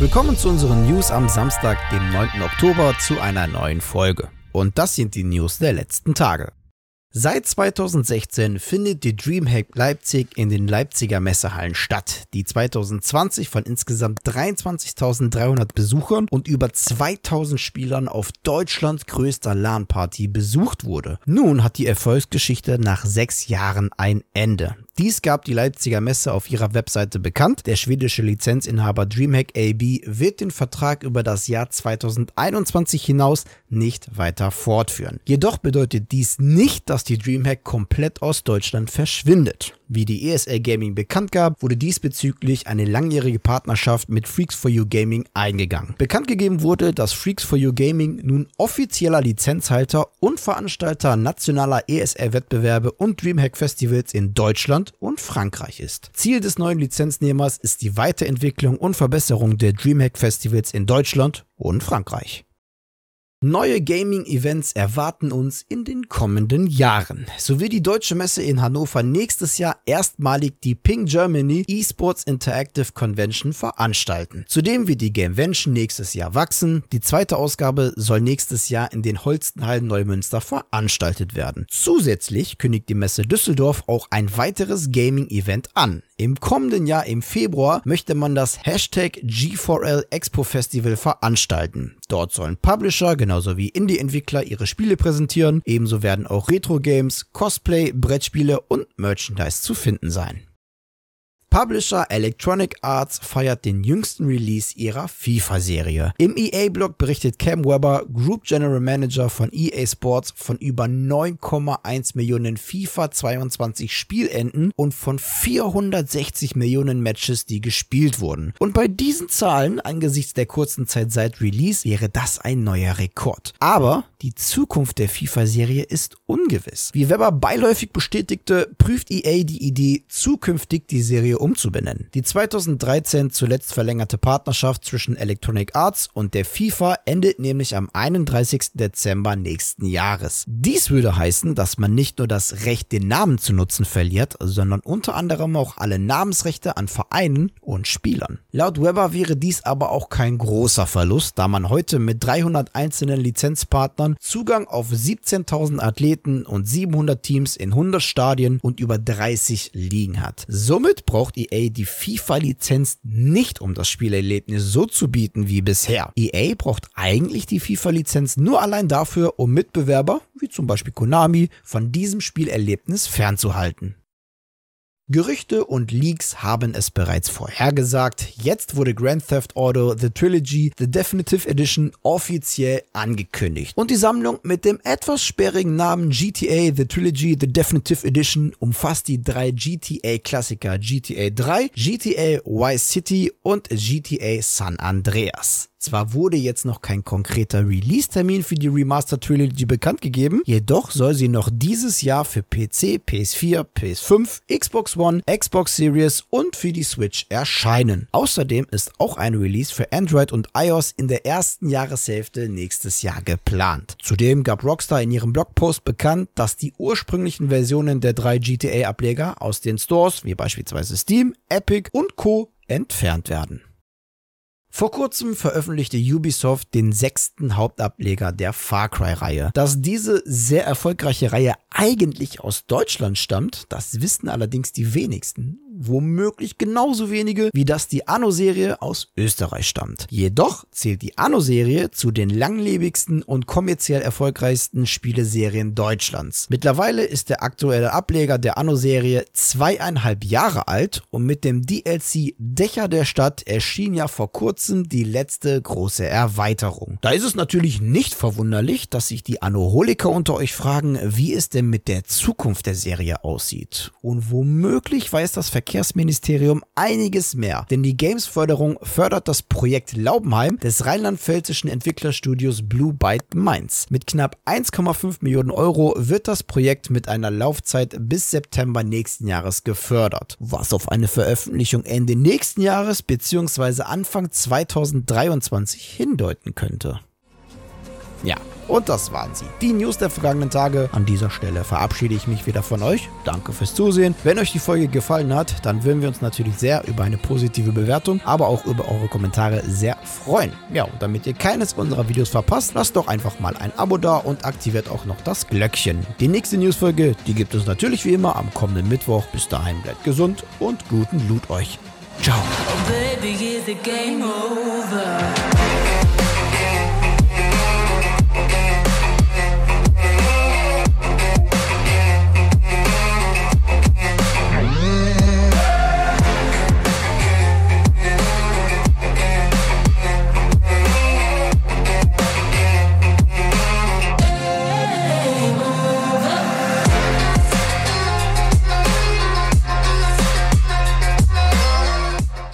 Willkommen zu unseren News am Samstag, dem 9. Oktober, zu einer neuen Folge. Und das sind die News der letzten Tage. Seit 2016 findet die Dreamhack Leipzig in den Leipziger Messehallen statt, die 2020 von insgesamt 23.300 Besuchern und über 2000 Spielern auf Deutschlands größter LAN-Party besucht wurde. Nun hat die Erfolgsgeschichte nach sechs Jahren ein Ende. Dies gab die Leipziger Messe auf ihrer Webseite bekannt. Der schwedische Lizenzinhaber Dreamhack AB wird den Vertrag über das Jahr 2021 hinaus nicht weiter fortführen. Jedoch bedeutet dies nicht, dass die Dreamhack komplett aus Deutschland verschwindet. Wie die ESL Gaming bekannt gab, wurde diesbezüglich eine langjährige Partnerschaft mit Freaks for You Gaming eingegangen. Bekannt gegeben wurde, dass Freaks for You Gaming nun offizieller Lizenzhalter und Veranstalter nationaler ESL-Wettbewerbe und Dreamhack Festivals in Deutschland und Frankreich ist. Ziel des neuen Lizenznehmers ist die Weiterentwicklung und Verbesserung der Dreamhack Festivals in Deutschland und Frankreich. Neue Gaming-Events erwarten uns in den kommenden Jahren. So will die Deutsche Messe in Hannover nächstes Jahr erstmalig die Ping Germany Esports Interactive Convention veranstalten. Zudem wird die Gamevention nächstes Jahr wachsen. Die zweite Ausgabe soll nächstes Jahr in den Holstenhallen Neumünster veranstaltet werden. Zusätzlich kündigt die Messe Düsseldorf auch ein weiteres Gaming-Event an. Im kommenden Jahr im Februar möchte man das Hashtag G4L Expo Festival veranstalten. Dort sollen Publisher genauso wie Indie-Entwickler ihre Spiele präsentieren. Ebenso werden auch Retro-Games, Cosplay, Brettspiele und Merchandise zu finden sein. Publisher Electronic Arts feiert den jüngsten Release ihrer FIFA-Serie. Im EA-Blog berichtet Cam Weber, Group General Manager von EA Sports, von über 9,1 Millionen FIFA 22 Spielenden und von 460 Millionen Matches, die gespielt wurden. Und bei diesen Zahlen, angesichts der kurzen Zeit seit Release, wäre das ein neuer Rekord. Aber die Zukunft der FIFA-Serie ist ungewiss. Wie Weber beiläufig bestätigte, prüft EA die Idee, zukünftig die Serie umzubenennen. Die 2013 zuletzt verlängerte Partnerschaft zwischen Electronic Arts und der FIFA endet nämlich am 31. Dezember nächsten Jahres. Dies würde heißen, dass man nicht nur das Recht, den Namen zu nutzen, verliert, sondern unter anderem auch alle Namensrechte an Vereinen und Spielern. Laut Weber wäre dies aber auch kein großer Verlust, da man heute mit 300 einzelnen Lizenzpartnern Zugang auf 17.000 Athleten und 700 Teams in 100 Stadien und über 30 Ligen hat. Somit braucht braucht EA die FIFA-Lizenz nicht, um das Spielerlebnis so zu bieten wie bisher. EA braucht eigentlich die FIFA-Lizenz nur allein dafür, um Mitbewerber, wie zum Beispiel Konami, von diesem Spielerlebnis fernzuhalten. Gerüchte und Leaks haben es bereits vorhergesagt. Jetzt wurde Grand Theft Auto The Trilogy The Definitive Edition offiziell angekündigt. Und die Sammlung mit dem etwas sperrigen Namen GTA The Trilogy The Definitive Edition umfasst die drei GTA-Klassiker GTA 3, GTA Vice City und GTA San Andreas. Zwar wurde jetzt noch kein konkreter Release-Termin für die Remastered Trilogy bekannt gegeben, jedoch soll sie noch dieses Jahr für PC, PS4, PS5, Xbox One, Xbox Series und für die Switch erscheinen. Außerdem ist auch ein Release für Android und iOS in der ersten Jahreshälfte nächstes Jahr geplant. Zudem gab Rockstar in ihrem Blogpost bekannt, dass die ursprünglichen Versionen der drei GTA-Ableger aus den Stores wie beispielsweise Steam, Epic und Co. entfernt werden. Vor kurzem veröffentlichte Ubisoft den sechsten Hauptableger der Far Cry-Reihe. Dass diese sehr erfolgreiche Reihe eigentlich aus Deutschland stammt, das wissen allerdings die wenigsten womöglich genauso wenige, wie dass die Anno-Serie aus Österreich stammt. Jedoch zählt die Anno-Serie zu den langlebigsten und kommerziell erfolgreichsten Spieleserien Deutschlands. Mittlerweile ist der aktuelle Ableger der Anno-Serie zweieinhalb Jahre alt und mit dem DLC Dächer der Stadt erschien ja vor kurzem die letzte große Erweiterung. Da ist es natürlich nicht verwunderlich, dass sich die Annoholiker unter euch fragen, wie es denn mit der Zukunft der Serie aussieht. Und womöglich weiß das Verkehr Verkehrsministerium einiges mehr, denn die Games-Förderung fördert das Projekt Laubenheim des rheinland-pfälzischen Entwicklerstudios Blue Byte Mainz. Mit knapp 1,5 Millionen Euro wird das Projekt mit einer Laufzeit bis September nächsten Jahres gefördert, was auf eine Veröffentlichung Ende nächsten Jahres bzw. Anfang 2023 hindeuten könnte. Ja, und das waren sie. Die News der vergangenen Tage. An dieser Stelle verabschiede ich mich wieder von euch. Danke fürs Zusehen. Wenn euch die Folge gefallen hat, dann würden wir uns natürlich sehr über eine positive Bewertung, aber auch über eure Kommentare sehr freuen. Ja, und damit ihr keines unserer Videos verpasst, lasst doch einfach mal ein Abo da und aktiviert auch noch das Glöckchen. Die nächste Newsfolge, die gibt es natürlich wie immer am kommenden Mittwoch. Bis dahin bleibt gesund und guten Loot euch. Ciao. Oh, baby,